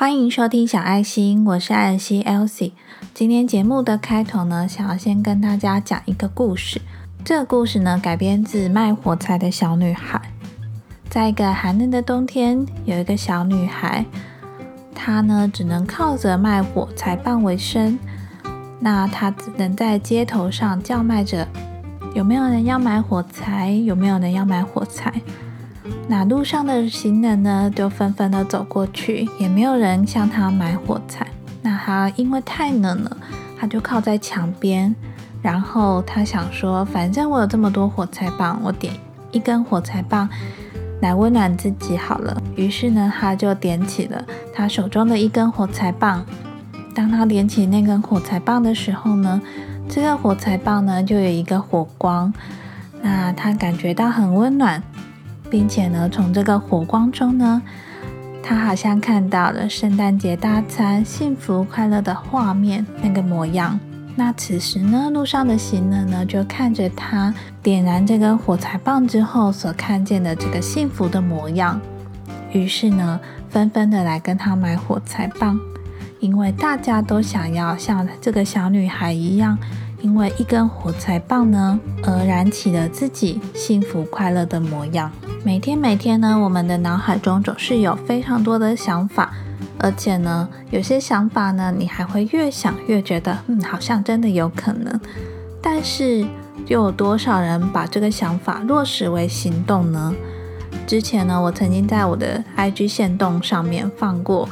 欢迎收听小爱心，我是艾尔西 Elsie。今天节目的开头呢，想要先跟大家讲一个故事。这个故事呢，改编自卖火柴的小女孩。在一个寒冷的冬天，有一个小女孩，她呢只能靠着卖火柴棒为生。那她只能在街头上叫卖着：“有没有人要买火柴？有没有人要买火柴？”那路上的行人呢，就纷纷的走过去，也没有人向他买火柴。那他因为太冷了，他就靠在墙边，然后他想说，反正我有这么多火柴棒，我点一根火柴棒来温暖自己好了。于是呢，他就点起了他手中的一根火柴棒。当他点起那根火柴棒的时候呢，这个火柴棒呢就有一个火光，那他感觉到很温暖。并且呢，从这个火光中呢，他好像看到了圣诞节大餐、幸福快乐的画面那个模样。那此时呢，路上的行人呢，就看着他点燃这根火柴棒之后所看见的这个幸福的模样，于是呢，纷纷的来跟他买火柴棒，因为大家都想要像这个小女孩一样。因为一根火柴棒呢，而燃起了自己幸福快乐的模样。每天每天呢，我们的脑海中总是有非常多的想法，而且呢，有些想法呢，你还会越想越觉得，嗯，好像真的有可能。但是，又有多少人把这个想法落实为行动呢？之前呢，我曾经在我的 IG 线动上面放过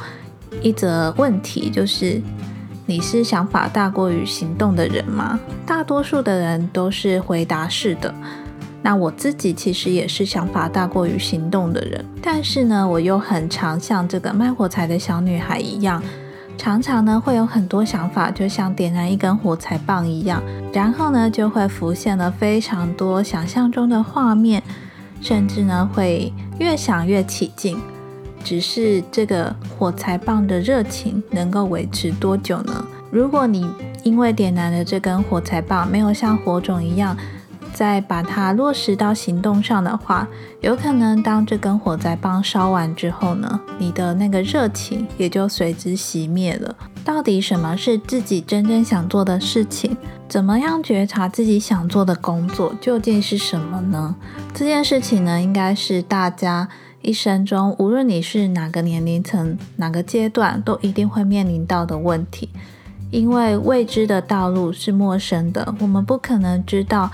一则问题，就是。你是想法大过于行动的人吗？大多数的人都是回答是的。那我自己其实也是想法大过于行动的人，但是呢，我又很常像这个卖火柴的小女孩一样，常常呢会有很多想法，就像点燃一根火柴棒一样，然后呢就会浮现了非常多想象中的画面，甚至呢会越想越起劲。只是这个火柴棒的热情能够维持多久呢？如果你因为点燃了这根火柴棒，没有像火种一样再把它落实到行动上的话，有可能当这根火柴棒烧完之后呢，你的那个热情也就随之熄灭了。到底什么是自己真正想做的事情？怎么样觉察自己想做的工作究竟是什么呢？这件事情呢，应该是大家。一生中，无论你是哪个年龄层、哪个阶段，都一定会面临到的问题。因为未知的道路是陌生的，我们不可能知道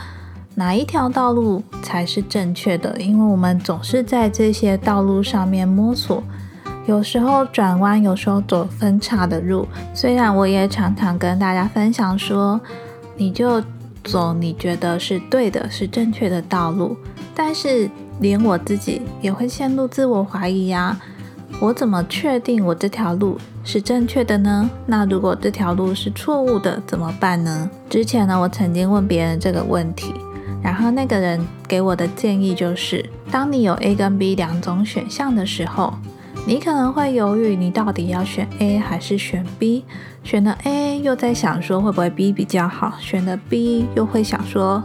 哪一条道路才是正确的，因为我们总是在这些道路上面摸索。有时候转弯，有时候走分岔的路。虽然我也常常跟大家分享说，你就走你觉得是对的、是正确的道路，但是。连我自己也会陷入自我怀疑呀，我怎么确定我这条路是正确的呢？那如果这条路是错误的怎么办呢？之前呢，我曾经问别人这个问题，然后那个人给我的建议就是，当你有 A 跟 B 两种选项的时候，你可能会犹豫，你到底要选 A 还是选 B？选了 A 又在想说会不会 B 比较好，选了 B 又会想说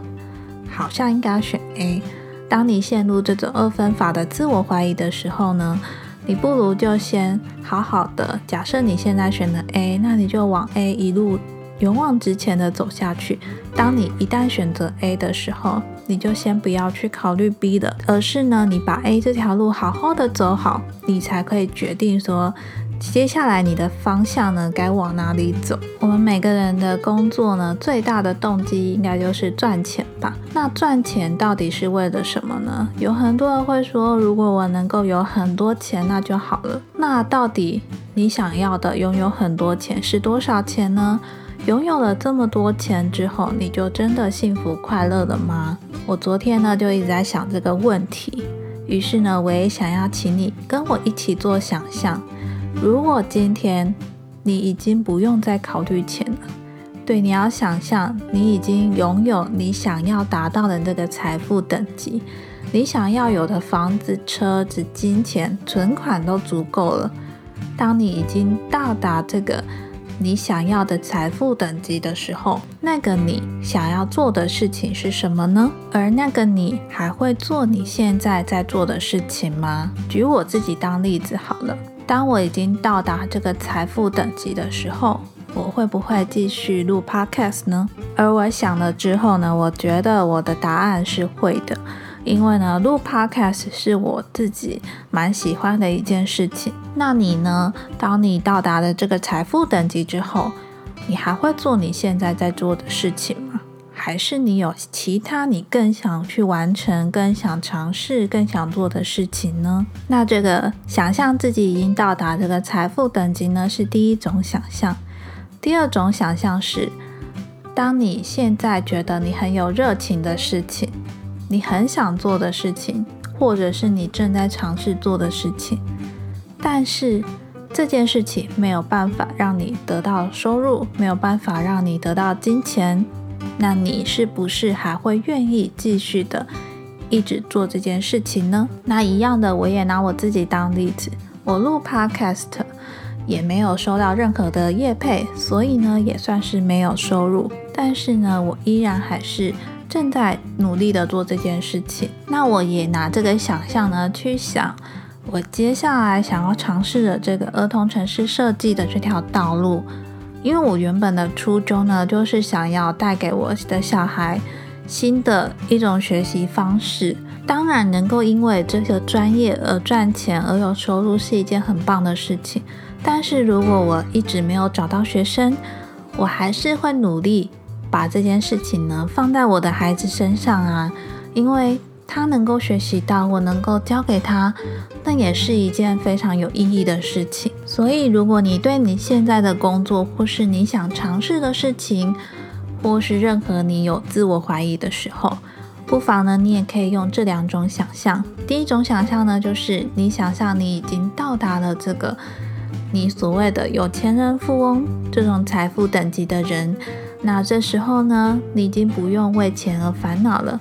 好像应该选 A。当你陷入这种二分法的自我怀疑的时候呢，你不如就先好好的假设你现在选了 A，那你就往 A 一路勇往直前的走下去。当你一旦选择 A 的时候，你就先不要去考虑 B 的，而是呢，你把 A 这条路好好的走好，你才可以决定说。接下来你的方向呢，该往哪里走？我们每个人的工作呢，最大的动机应该就是赚钱吧？那赚钱到底是为了什么呢？有很多人会说，如果我能够有很多钱，那就好了。那到底你想要的拥有很多钱是多少钱呢？拥有了这么多钱之后，你就真的幸福快乐了吗？我昨天呢，就一直在想这个问题。于是呢，我也想要请你跟我一起做想象。如果今天你已经不用再考虑钱了，对，你要想象你已经拥有你想要达到的这个财富等级，你想要有的房子、车子、金钱、存款都足够了。当你已经到达这个你想要的财富等级的时候，那个你想要做的事情是什么呢？而那个你还会做你现在在做的事情吗？举我自己当例子好了。当我已经到达这个财富等级的时候，我会不会继续录 podcast 呢？而我想了之后呢，我觉得我的答案是会的，因为呢，录 podcast 是我自己蛮喜欢的一件事情。那你呢？当你到达了这个财富等级之后，你还会做你现在在做的事情吗？还是你有其他你更想去完成、更想尝试、更想做的事情呢？那这个想象自己已经到达这个财富等级呢，是第一种想象。第二种想象是，当你现在觉得你很有热情的事情，你很想做的事情，或者是你正在尝试做的事情，但是这件事情没有办法让你得到收入，没有办法让你得到金钱，那你是不是还会愿意继续的一直做这件事情呢？那一样的，我也拿我自己当例子，我录 Podcast。也没有收到任何的业配，所以呢也算是没有收入。但是呢，我依然还是正在努力的做这件事情。那我也拿这个想象呢去想，我接下来想要尝试的这个儿童城市设计的这条道路。因为我原本的初衷呢，就是想要带给我的小孩新的一种学习方式。当然，能够因为这个专业而赚钱而有收入，是一件很棒的事情。但是如果我一直没有找到学生，我还是会努力把这件事情呢放在我的孩子身上啊，因为他能够学习到，我能够教给他，那也是一件非常有意义的事情。所以，如果你对你现在的工作，或是你想尝试的事情，或是任何你有自我怀疑的时候，不妨呢，你也可以用这两种想象。第一种想象呢，就是你想象你已经到达了这个。你所谓的有钱人、富翁这种财富等级的人，那这时候呢，你已经不用为钱而烦恼了。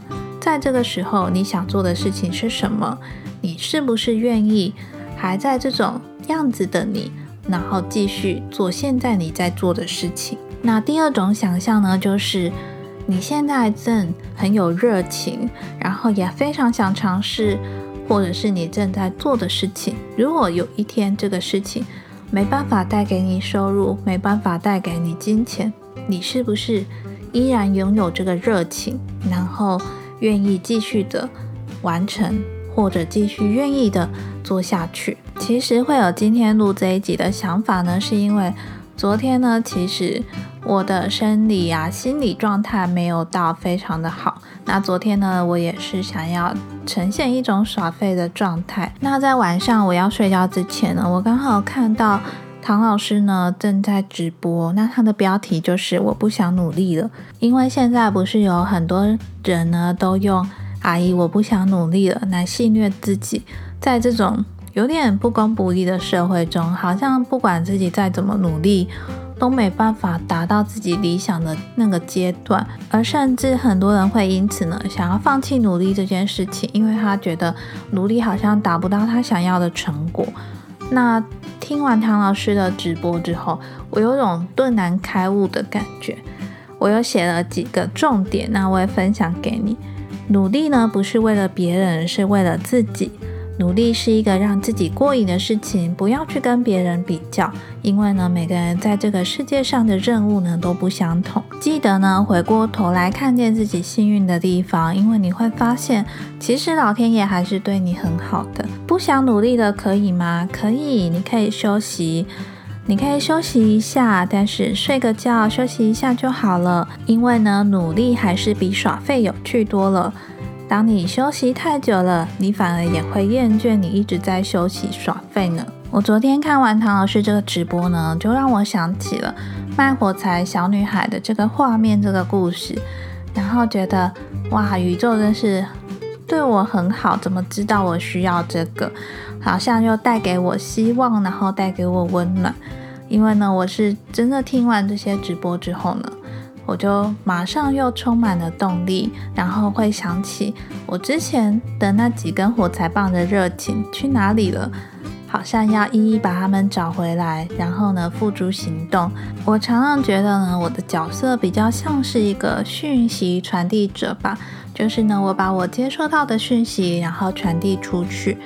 在这个时候，你想做的事情是什么？你是不是愿意还在这种样子的你，然后继续做现在你在做的事情？那第二种想象呢，就是你现在正很有热情，然后也非常想尝试，或者是你正在做的事情。如果有一天这个事情，没办法带给你收入，没办法带给你金钱，你是不是依然拥有这个热情，然后愿意继续的完成，或者继续愿意的做下去？其实会有今天录这一集的想法呢，是因为昨天呢，其实我的生理啊、心理状态没有到非常的好。那昨天呢，我也是想要呈现一种耍废的状态。那在晚上我要睡觉之前呢，我刚好看到唐老师呢正在直播。那他的标题就是“我不想努力了”，因为现在不是有很多人呢都用“阿姨我不想努力了”来戏谑自己。在这种有点不公不义的社会中，好像不管自己再怎么努力。都没办法达到自己理想的那个阶段，而甚至很多人会因此呢，想要放弃努力这件事情，因为他觉得努力好像达不到他想要的成果。那听完唐老师的直播之后，我有种顿然开悟的感觉。我又写了几个重点，那我也分享给你。努力呢，不是为了别人，是为了自己。努力是一个让自己过瘾的事情，不要去跟别人比较，因为呢，每个人在这个世界上的任务呢都不相同。记得呢，回过头来看见自己幸运的地方，因为你会发现，其实老天爷还是对你很好的。不想努力的可以吗？可以，你可以休息，你可以休息一下，但是睡个觉，休息一下就好了。因为呢，努力还是比耍废有趣多了。当你休息太久了，你反而也会厌倦你一直在休息耍废呢。我昨天看完唐老师这个直播呢，就让我想起了卖火柴小女孩的这个画面、这个故事，然后觉得哇，宇宙真是对我很好，怎么知道我需要这个？好像又带给我希望，然后带给我温暖。因为呢，我是真的听完这些直播之后呢。我就马上又充满了动力，然后会想起我之前的那几根火柴棒的热情去哪里了，好像要一一把它们找回来，然后呢付诸行动。我常常觉得呢，我的角色比较像是一个讯息传递者吧，就是呢，我把我接收到的讯息，然后传递出去。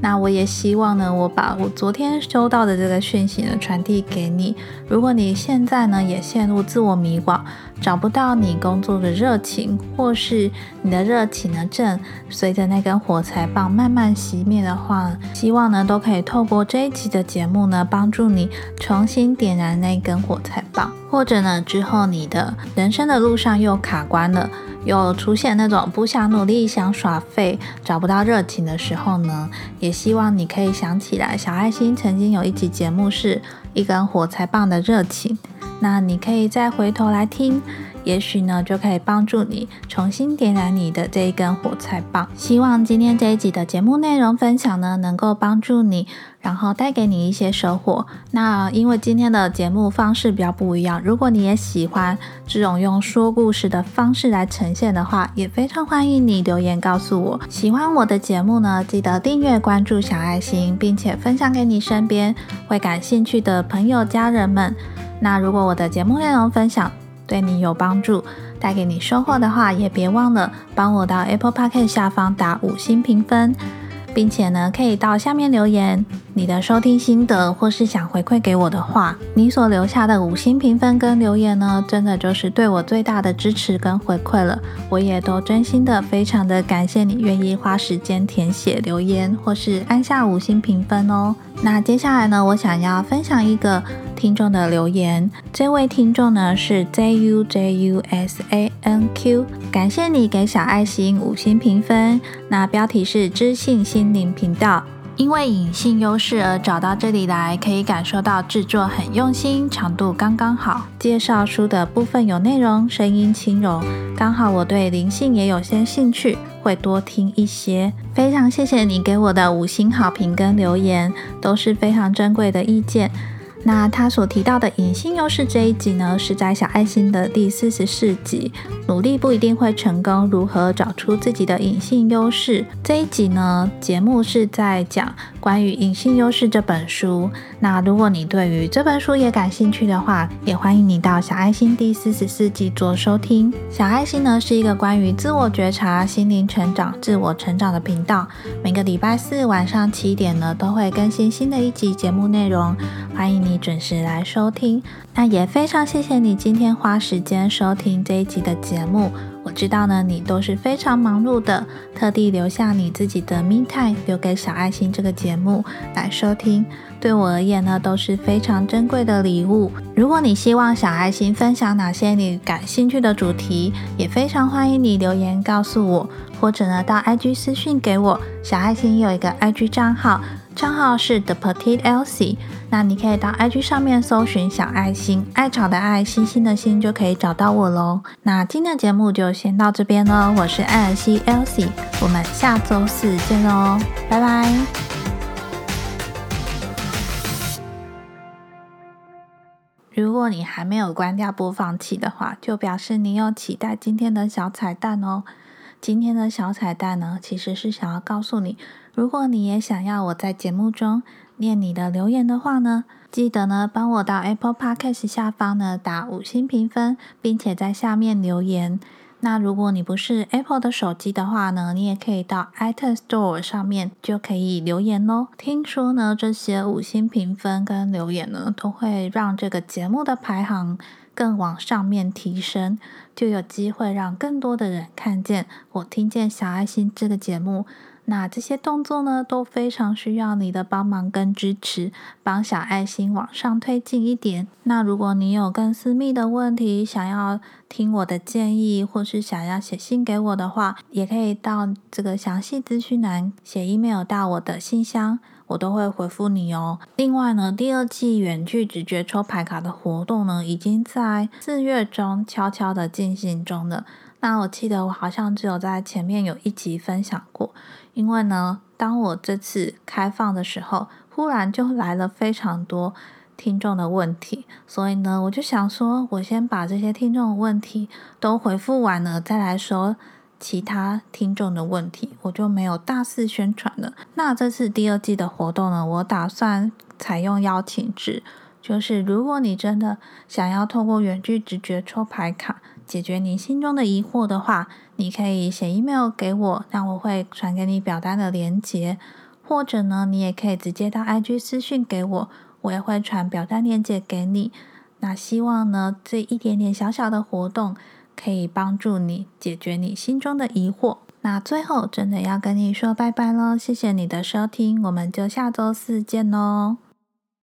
那我也希望呢，我把我昨天收到的这个讯息呢传递给你。如果你现在呢也陷入自我迷惘，找不到你工作的热情，或是你的热情呢正随着那根火柴棒慢慢熄灭的话，希望呢都可以透过这一期的节目呢，帮助你重新点燃那根火柴棒，或者呢之后你的人生的路上又卡关了。有出现那种不想努力、想耍废、找不到热情的时候呢，也希望你可以想起来，小爱心曾经有一集节目是一根火柴棒的热情，那你可以再回头来听，也许呢就可以帮助你重新点燃你的这一根火柴棒。希望今天这一集的节目内容分享呢，能够帮助你。然后带给你一些收获。那因为今天的节目方式比较不一样，如果你也喜欢这种用说故事的方式来呈现的话，也非常欢迎你留言告诉我。喜欢我的节目呢，记得订阅、关注小爱心，并且分享给你身边会感兴趣的朋友、家人们。那如果我的节目内容分享对你有帮助，带给你收获的话，也别忘了帮我到 Apple Podcast 下方打五星评分。并且呢，可以到下面留言你的收听心得，或是想回馈给我的话，你所留下的五星评分跟留言呢，真的就是对我最大的支持跟回馈了。我也都真心的非常的感谢你愿意花时间填写留言，或是按下五星评分哦。那接下来呢，我想要分享一个。听众的留言，这位听众呢是 J U J U S A N Q，感谢你给小爱心五星评分。那标题是知性心灵频道，因为隐性优势而找到这里来，可以感受到制作很用心，长度刚刚好。介绍书的部分有内容，声音轻柔，刚好我对灵性也有些兴趣，会多听一些。非常谢谢你给我的五星好评跟留言，都是非常珍贵的意见。那他所提到的隐性优势这一集呢，是在小爱心的第四十四集。努力不一定会成功，如何找出自己的隐性优势？这一集呢，节目是在讲关于隐性优势这本书。那如果你对于这本书也感兴趣的话，也欢迎你到小爱心第四十四集做收听。小爱心呢是一个关于自我觉察、心灵成长、自我成长的频道。每个礼拜四晚上七点呢，都会更新新的一集节目内容，欢迎你准时来收听。那也非常谢谢你今天花时间收听这一集的节目。我知道呢，你都是非常忙碌的，特地留下你自己的 me time 留给小爱心这个节目来收听。对我而言呢，都是非常珍贵的礼物。如果你希望小爱心分享哪些你感兴趣的主题，也非常欢迎你留言告诉我，或者呢到 IG 私讯给我。小爱心有一个 IG 账号。账号是 The Petite Elsie，那你可以到 IG 上面搜寻小爱心，爱草的爱，星星的星，就可以找到我喽。那今天的节目就先到这边喽，我是艾尔西 Elsie，我们下周四见喽，拜拜。如果你还没有关掉播放器的话，就表示你有期待今天的小彩蛋哦。今天的小彩蛋呢，其实是想要告诉你。如果你也想要我在节目中念你的留言的话呢，记得呢帮我到 Apple Podcast 下方呢打五星评分，并且在下面留言。那如果你不是 Apple 的手机的话呢，你也可以到 iTunes Store 上面就可以留言哦。听说呢这些五星评分跟留言呢，都会让这个节目的排行更往上面提升，就有机会让更多的人看见我听见小爱心这个节目。那这些动作呢，都非常需要你的帮忙跟支持，帮小爱心往上推进一点。那如果你有更私密的问题，想要听我的建议，或是想要写信给我的话，也可以到这个详细资讯栏写 email 到我的信箱，我都会回复你哦。另外呢，第二季远距直觉抽牌卡的活动呢，已经在四月中悄悄的进行中了。那我记得我好像只有在前面有一集分享过。因为呢，当我这次开放的时候，忽然就来了非常多听众的问题，所以呢，我就想说，我先把这些听众的问题都回复完了，再来说其他听众的问题，我就没有大肆宣传了。那这次第二季的活动呢，我打算采用邀请制，就是如果你真的想要透过远距直觉抽牌卡。解决你心中的疑惑的话，你可以写 email 给我，那我会传给你表单的连接，或者呢，你也可以直接到 IG 私讯给我，我也会传表单链接给你。那希望呢，这一点点小小的活动可以帮助你解决你心中的疑惑。那最后真的要跟你说拜拜喽，谢谢你的收听，我们就下周四见喽。